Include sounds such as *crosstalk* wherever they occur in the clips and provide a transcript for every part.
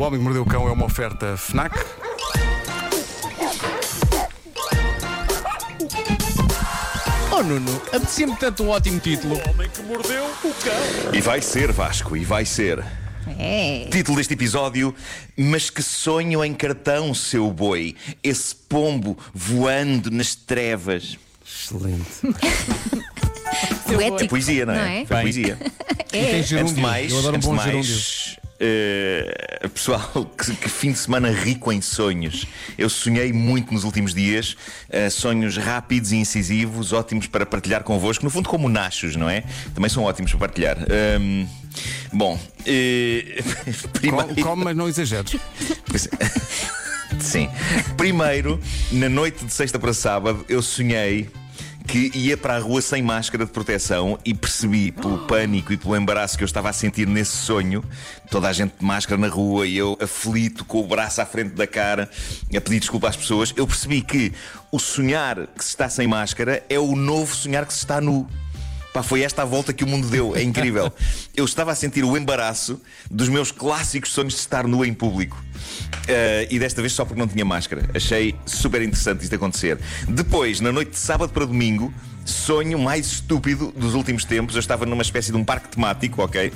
O Homem que Mordeu o Cão é uma oferta FNAC. Oh Nuno, apetecia-me tanto um ótimo título. E vai ser, Vasco, e vai ser. É. Título deste episódio: Mas que sonho em cartão, seu boi, esse pombo voando nas trevas. Excelente. Poético, É poesia, não é? Não é? Foi poesia. E tem Antes de gerúndio. mais, Eu adoro um bom gerúndio. Eh, pessoal, *laughs* que, que fim de semana rico em sonhos. Eu sonhei muito nos últimos dias, eh, sonhos rápidos e incisivos, ótimos para partilhar convosco, no fundo, como nachos, não é? Também são ótimos para partilhar. Ahm, bom, eh, *laughs* primeiro. Come, mas não exageres. É. *laughs* Sim. Primeiro, na noite de sexta para sábado, eu sonhei que ia para a rua sem máscara de proteção e percebi pelo *gasps* pânico e pelo embaraço que eu estava a sentir nesse sonho, toda a gente de máscara na rua e eu aflito com o braço à frente da cara a pedir desculpa às pessoas, eu percebi que o sonhar que se está sem máscara é o novo sonhar que se está nu. Pá, foi esta a volta que o mundo deu, é incrível. *laughs* Eu estava a sentir o embaraço dos meus clássicos sonhos de estar nu em público. Eh, e desta vez só porque não tinha máscara. Achei super interessante isto acontecer. Depois, na noite de sábado para domingo, sonho mais estúpido dos últimos tempos. Eu estava numa espécie de um parque temático, ok?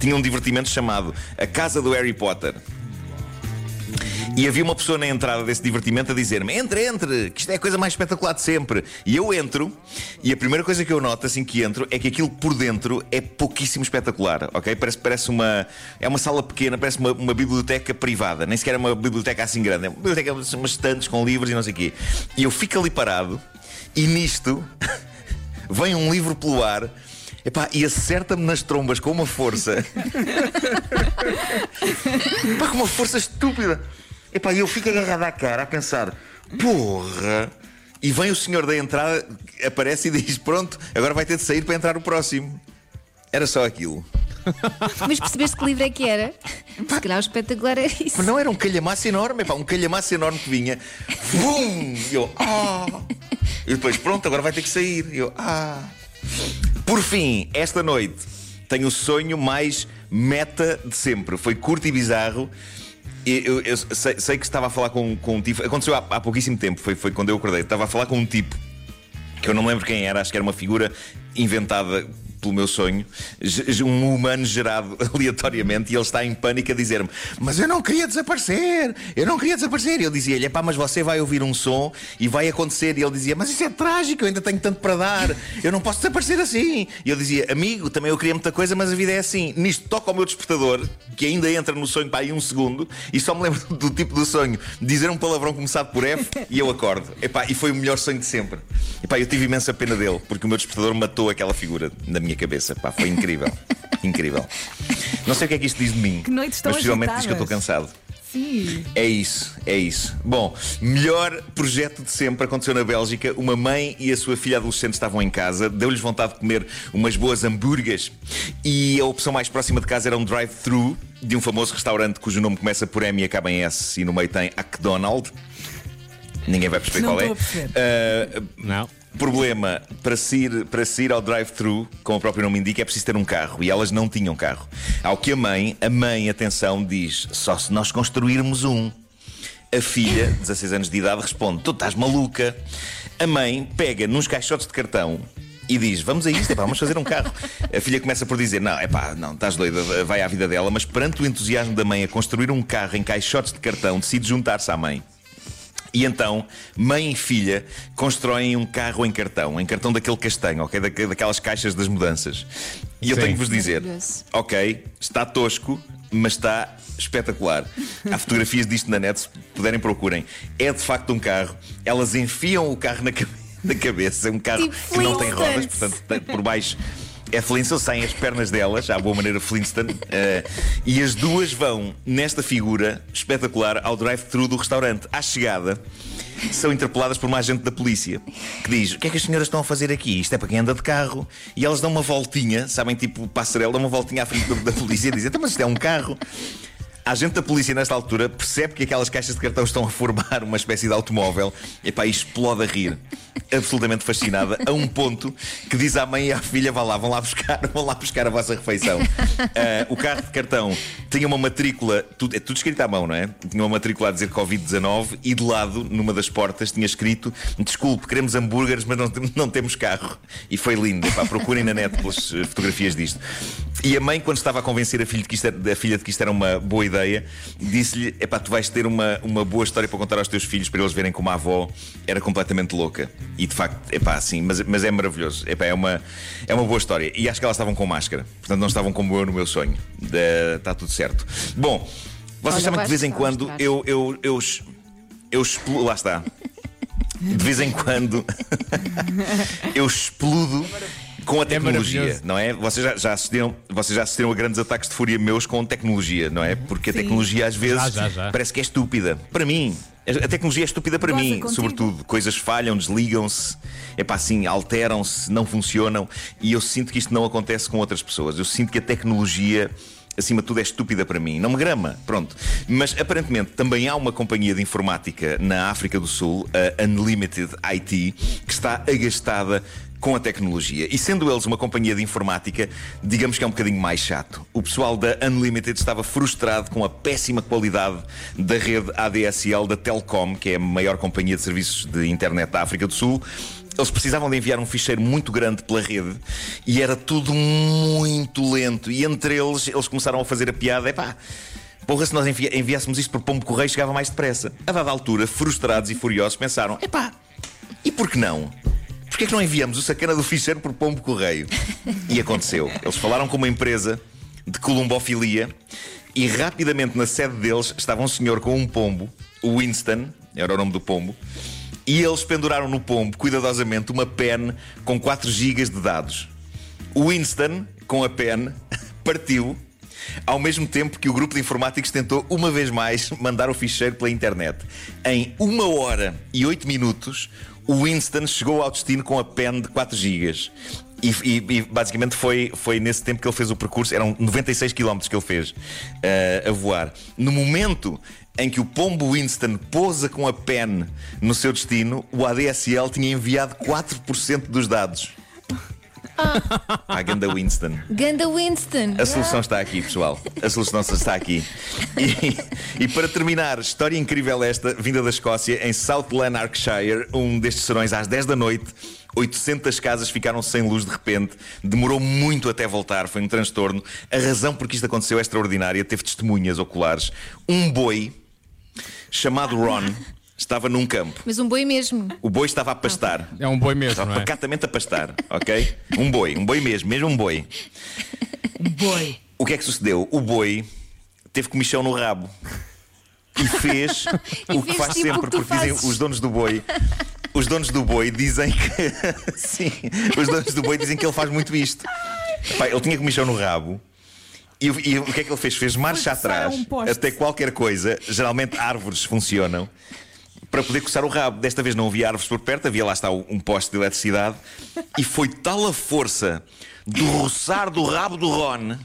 Tinha um divertimento chamado A Casa do Harry Potter. E havia uma pessoa na entrada desse divertimento a dizer-me: entre, entre, que isto é a coisa mais espetacular de sempre. E eu entro, e a primeira coisa que eu noto assim que entro é que aquilo por dentro é pouquíssimo espetacular, ok? Parece, parece uma. É uma sala pequena, parece uma, uma biblioteca privada, nem sequer é uma biblioteca assim grande. É uma biblioteca, umas estantes com livros e não sei o quê. E eu fico ali parado, e nisto *laughs* vem um livro pelo ar. Epá, e acerta-me nas trombas com uma força. *laughs* Epá, com uma força estúpida. Epá, eu fico agarrado à cara a pensar: porra! E vem o senhor da entrada, aparece e diz: pronto, agora vai ter de sair para entrar o próximo. Era só aquilo. Mas percebeste que livro é que era? Se calhar o espetacular é isso. Mas não era um calhamaço enorme, epá, um calhamaço enorme que vinha. Vum! E eu, ah! E depois, pronto, agora vai ter que sair. E eu, ah! Por fim, esta noite, tenho o sonho mais meta de sempre. Foi curto e bizarro. Eu, eu sei, sei que estava a falar com, com um tipo. Aconteceu há, há pouquíssimo tempo, foi, foi quando eu acordei. Estava a falar com um tipo que eu não lembro quem era, acho que era uma figura inventada pelo meu sonho, um humano gerado *laughs* aleatoriamente, e ele está em pânico a dizer-me: Mas eu não queria desaparecer, eu não queria desaparecer. E eu dizia-lhe: Pá, mas você vai ouvir um som e vai acontecer. E ele dizia: Mas isso é trágico, eu ainda tenho tanto para dar, eu não posso desaparecer assim. E eu dizia: Amigo, também eu queria muita coisa, mas a vida é assim. Nisto toca o meu despertador, que ainda entra no sonho para aí um segundo, e só me lembro *laughs* do tipo do sonho dizer um palavrão começado por F e eu acordo. Epá, e foi o melhor sonho de sempre. Epá, eu tive imensa pena dele, porque o meu despertador matou aquela figura na minha cabeça. Pá, foi incrível. *laughs* incrível. Não sei o que é que isto diz de mim, mas possivelmente diz que eu estou cansado. Sim. É isso, é isso. Bom, melhor projeto de sempre aconteceu na Bélgica. Uma mãe e a sua filha adolescente estavam em casa, deu-lhes vontade de comer umas boas hambúrgueres e a opção mais próxima de casa era um drive-thru de um famoso restaurante cujo nome começa por M e acaba em S e no meio tem McDonald. Ninguém vai perceber Não qual é. Ah, Não. Problema, para ir, para ir ao drive-thru, como o próprio nome indica, é preciso ter um carro. E elas não tinham carro. Ao que a mãe, a mãe, atenção, diz: só se nós construirmos um. A filha, 16 anos de idade, responde: Tu estás maluca. A mãe pega nos caixotes de cartão e diz: Vamos a isto, epá, vamos fazer um carro. A filha começa por dizer: Não, é pá, não, estás doida, vai à vida dela. Mas perante o entusiasmo da mãe a construir um carro em caixotes de cartão, decide juntar-se à mãe. E então, mãe e filha constroem um carro em cartão, em cartão daquele castanho, ok? Da- Daquelas caixas das mudanças. E eu Sim. tenho que vos dizer: ok, está tosco, mas está espetacular. Há fotografias disto na net, se puderem procurem. É de facto um carro. Elas enfiam o carro na, cabe- *laughs* na cabeça, é um carro Tipo que não tem rodas, portanto, por baixo. É Flintstone, saem as pernas delas, à boa maneira Flintstone, eh, e as duas vão nesta figura espetacular ao drive-thru do restaurante. À chegada, são interpeladas por uma agente da polícia que diz: O que é que as senhoras estão a fazer aqui? Isto é para quem anda de carro. E elas dão uma voltinha, sabem, tipo passarela, dão uma voltinha à frente da, da polícia e dizem: Então, mas isto é um carro. A agente da polícia, nesta altura, percebe que aquelas caixas de cartão estão a formar uma espécie de automóvel e explode a rir. Absolutamente fascinada, a um ponto que diz à mãe e à filha: vá lá, vão lá buscar, vão lá buscar a vossa refeição. Ah, o carro de cartão tinha uma matrícula, tudo, é tudo escrito à mão, não é? Tinha uma matrícula a dizer Covid-19 e de lado, numa das portas, tinha escrito: Desculpe, queremos hambúrgueres, mas não, não temos carro. E foi lindo. Epá, procurem na net pelas fotografias disto. E a mãe, quando estava a convencer a filha de que isto era, a filha de que isto era uma boa ideia, disse-lhe: Epá, tu vais ter uma, uma boa história para contar aos teus filhos para eles verem como a avó era completamente louca. E de facto, epá, sim, mas, mas é maravilhoso. Epá, é, uma, é uma boa história. E acho que elas estavam com máscara. Portanto, não estavam como eu no meu sonho. Está tudo certo. Bom, vocês sabem que de vez em quando eu, eu, eu, eu explo- Lá está. De vez em quando *laughs* eu explodo com a tecnologia, maravilhoso. não é? Vocês já, já assistiram, vocês já assistiram a grandes ataques de fúria meus com tecnologia, não é? Porque a tecnologia às vezes Já, já, já. parece que é estúpida. Para mim, a tecnologia é estúpida para Goza mim, contigo. sobretudo. Coisas falham, desligam-se, é pá, assim, alteram-se, não funcionam. E eu sinto que isto não acontece com outras pessoas. Eu sinto que a tecnologia acima de tudo é estúpida para mim. Não me grama, pronto. Mas aparentemente também há uma companhia de informática na África do Sul, a Unlimited IT, que está agastada com a tecnologia. E sendo eles uma companhia de informática, digamos que é um bocadinho mais chato. O pessoal da Unlimited estava frustrado com a péssima qualidade da rede ADSL da Telcom, que é a maior companhia de serviços de internet da África do Sul. Eles precisavam de enviar um ficheiro muito grande pela rede e era tudo muito lento. E entre eles, eles começaram a fazer a piada: epá, porra, se nós envi- enviássemos isto por pombo correio, chegava mais depressa. A dada altura, frustrados e furiosos, pensaram: epá, e por que não? Porquê é que não enviamos o sacana do ficheiro por pombo correio? E aconteceu. Eles falaram com uma empresa de columbofilia e rapidamente na sede deles estava um senhor com um pombo, o Winston, era o nome do pombo, e eles penduraram no pombo, cuidadosamente, uma pen com 4 GB de dados. O Winston, com a pen, partiu ao mesmo tempo que o grupo de informáticos tentou uma vez mais mandar o ficheiro pela internet. Em uma hora e oito minutos, o Winston chegou ao destino com a pen de 4 GB. E, e- e basicamente foi, foi nesse tempo que ele fez o percurso, eram 96 km que ele fez eh, a voar. No momento em que o pombo Winston pousa com a pen no seu destino, o ADSL tinha enviado 4% dos dados. À *laughs* ganda Winston. Ganda Winston. A solução está aqui, pessoal. A solução está aqui. E, e para terminar, história incrível esta, vinda da Escócia, em South Lanarkshire, um destes serões às 10 da noite. 800 casas ficaram sem luz de repente, demorou muito até voltar, foi um transtorno. A razão por que isto aconteceu é extraordinária, teve testemunhas oculares. Um boi chamado Ron estava num campo. Mas um boi mesmo. O boi estava a pastar. É um boi mesmo, Estava não é? pacatamente a pastar, ok? Um boi, um boi mesmo, mesmo um boi. Boi. O que é que sucedeu? O boi teve comichão no rabo e fez *laughs* o que faz tipo sempre, que porque dizem fazes. os donos do boi. Os donos do boi dizem que. *laughs* Sim, os donos do boi dizem que ele faz muito isto. Pai, ele tinha comichão no rabo. E, o- e o que é que ele fez? Fez marcha atrás um até qualquer coisa. Geralmente árvores funcionam para poder coçar o rabo. Desta vez não havia árvores por perto, havia lá está um poste de eletricidade. E foi tal a força do roçar do rabo do Ron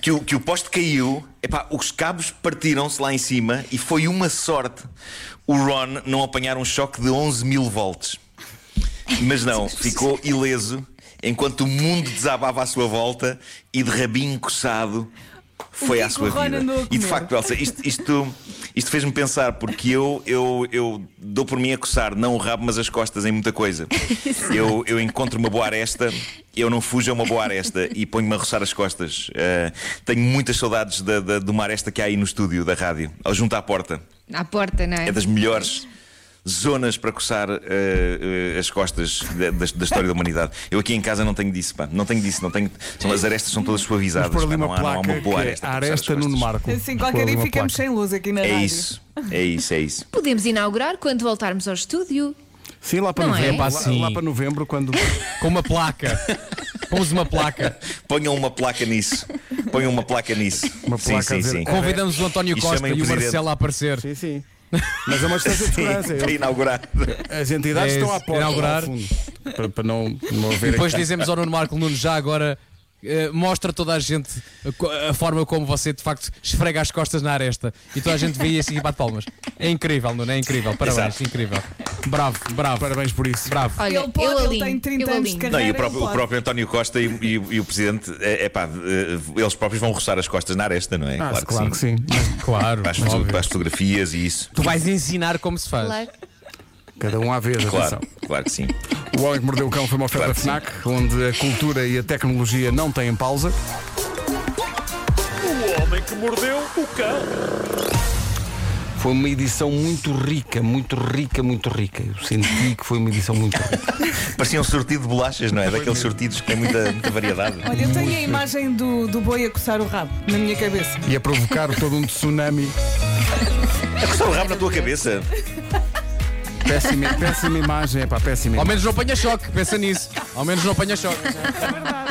que o, que o poste caiu, epá, os cabos partiram-se lá em cima e foi uma sorte o Ron não apanhar um choque de 11 mil volts. Mas não, *laughs* ficou ileso enquanto o mundo desabava à sua volta e de rabinho coçado foi à é sua vida. E de facto, Elsa, isto, isto, isto fez-me pensar, porque eu, eu, eu dou por mim a coçar não o rabo, mas as costas em muita coisa. *laughs* Eu, eu encontro uma boa aresta, eu não fujo a uma boa aresta e ponho-me a roçar as costas. Eh, tenho muitas saudades da, da- de uma aresta que há aí no estúdio da rádio, ao junto à porta. À porta, não é? É das melhores zonas para coçar eh, eh, as costas da, da- da história da humanidade. Eu aqui em casa não tenho disso, pá. Não tenho disso, não tenho. São, as arestas são todas suavizadas. Pá. uma Não, há, não há placa uma boa é aresta. as Aresta. Nuno Marco. Assim, qualquer ali dia ficamos placa. sem luz aqui na É rádio. isso, é isso, é isso. Podemos inaugurar quando voltarmos ao estúdio. Sim, lá para Não é? novembro. É lá, sim. lá para novembro, quando. *laughs* Com uma placa. Pomos uma placa. Ponham uma placa nisso. Ponham uma placa nisso. Uma sim, placa a sim, dizer- sim. Convidamos o António E Costa e o. Marcelo a aparecer. Sim, sim. Mas é uma distância de Sim, segurança. para Ele- inaugurar. As entidades É estão à porta. inaugurar. para, para não, não haver. Depois dizemos ao Nuno Marco, Nuno, já agora mostra toda a gente a, forma como você de facto esfrega as costas na aresta e toda a gente vê isso e bate palmas. É incrível, Nuno, é incrível. Parabéns, Exato. incrível. Bravo, bravo. Parabéns por isso. Bravo. Olha, Ele pode, eu ele alinho. tem 30 eu anos de carreira. Não, e o próprio, o próprio António Costa e, e- e o Presidente, é, é pá, eh, eles próprios vão roçar as costas na aresta, não é? Ah, claro, que sim. Claro, Para as, para as fotografias e isso. Tu vais ensinar como se faz. Claro. Cada um à vez, Claro, atenção. Claro que sim. O Homem que Mordeu o Cão foi uma oferta Claro. FNAC, onde a cultura e a tecnologia não têm pausa. O homem que mordeu o cão. Foi uma edição muito rica, muito rica, muito rica. Eu senti que foi uma edição muito rica. *laughs* Parecia um sortido de bolachas, não é? Daqueles sortidos que têm muita, muita variedade. Olha, eu tenho a imagem do, do boi a coçar o rabo na minha cabeça. E a provocar todo um tsunami. A coçar o rabo na tua cabeça. Péssima, péssima imagem, é pá, péssima Ao imagem. menos não apanha choque, pensa nisso. Ao menos não apanha choque. É verdade.